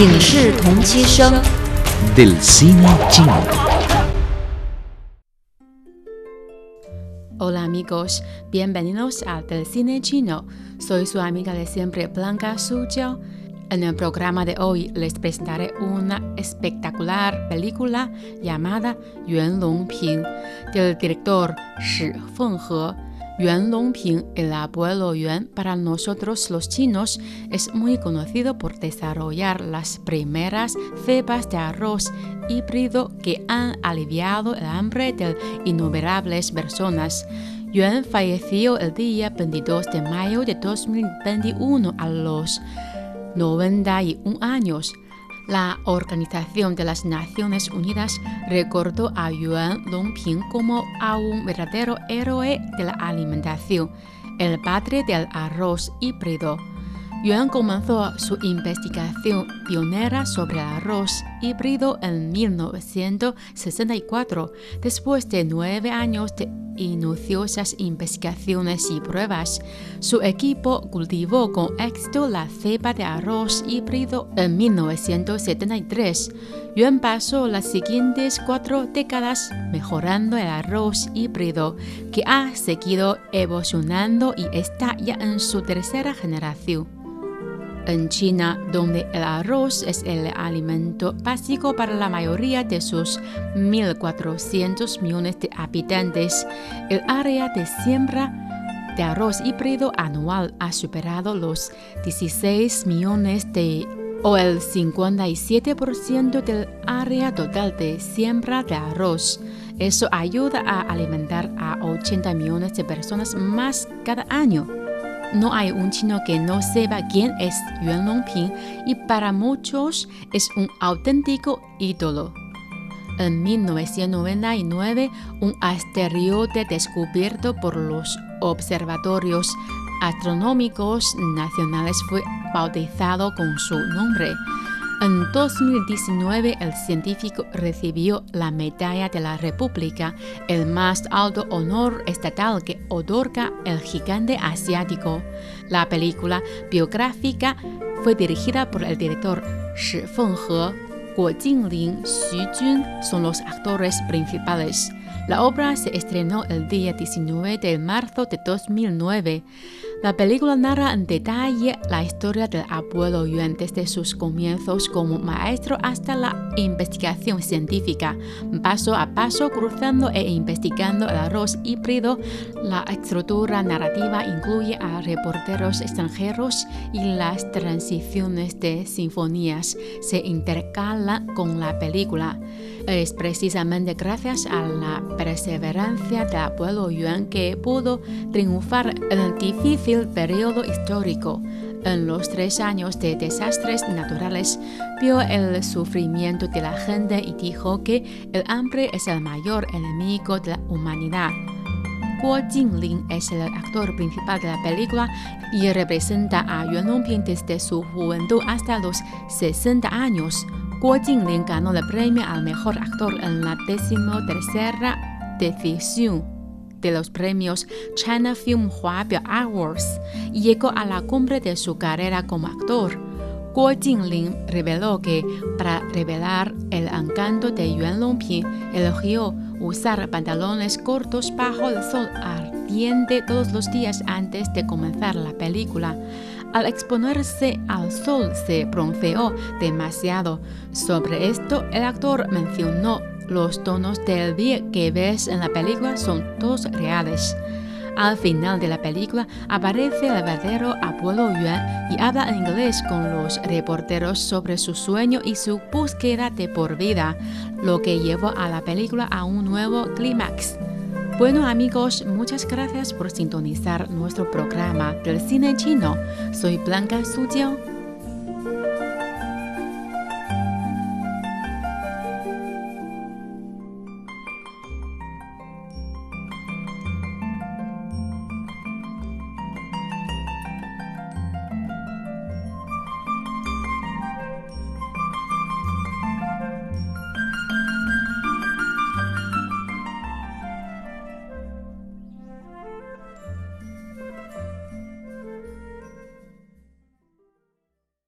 影视同期声。 del cine chino. Hola amigos, bienvenidos a Del Cine Chino. Soy su amiga de siempre Blanca Su Jiao. En el programa de hoy les presentaré una espectacular película llamada Yuan Longping del director Shi Fenghe. Yuan Longping, el abuelo Yuan, para nosotros los chinos es muy conocido por desarrollar las primeras cepas de arroz híbrido que han aliviado el hambre de innumerables personas. Yuan falleció el día 22 de mayo de 2021 a los 91 años. La Organización de las Naciones Unidas recordó a Yuan Longping como a un verdadero héroe de la alimentación, el padre del arroz híbrido. Yuan comenzó su investigación pionera sobre el arroz híbrido en 1964, después de nueve años de minuciosas investigaciones y pruebas. Su equipo cultivó con éxito la cepa de arroz híbrido en 1973. Yuan pasó las siguientes cuatro décadas mejorando el arroz híbrido, que ha seguido evolucionando y está ya en su tercera generación. En China, donde el arroz es el alimento básico para la mayoría de sus 1.400 millones de habitantes, el área de siembra de arroz híbrido anual ha superado los 16 millones de o el 57% del área total de siembra de arroz. Eso ayuda a alimentar a 80 millones de personas más cada año. No hay un chino que no sepa quién es Yuan Longping y para muchos es un auténtico ídolo. En 1999, un asteroide descubierto por los observatorios astronómicos nacionales fue bautizado con su nombre. En 2019, el científico recibió la Medalla de la República, el más alto honor estatal que otorga el gigante asiático. La película biográfica fue dirigida por el director Shi Fenghe. Guo Jingling, Xu Jun son los actores principales. La obra se estrenó el día 19 de marzo de 2009. La película narra en detalle la historia del abuelo Yuan desde sus comienzos como maestro hasta la investigación científica, paso a paso cruzando e investigando el arroz híbrido. La estructura narrativa incluye a reporteros extranjeros y las transiciones de sinfonías se intercalan con la película. Es precisamente gracias a la perseverancia del abuelo Yuan que pudo triunfar en el difícil periodo histórico. En los tres años de desastres naturales, vio el sufrimiento de la gente y dijo que el hambre es el mayor enemigo de la humanidad. Guo Jingling es el actor principal de la película y representa a Yuan Longping desde su juventud hasta los 60 años. Guo Jingling ganó el premio al mejor actor en la decimotercera edición de los premios China Film Huabiao Awards y llegó a la cumbre de su carrera como actor. Guo Jingling reveló que para revelar el encanto de Yuan Longping, eligió usar pantalones cortos bajo el sol ardiente todos los días antes de comenzar la película. Al exponerse al sol se bronceó demasiado. Sobre esto, el actor mencionó los tonos del día que ves en la película son todos reales. Al final de la película aparece el verdadero abuelo Yuan y habla en inglés con los reporteros sobre su sueño y su búsqueda de por vida, lo que llevó a la película a un nuevo clímax. Bueno amigos, muchas gracias por sintonizar nuestro programa del cine chino. Soy Blanca Sujiao.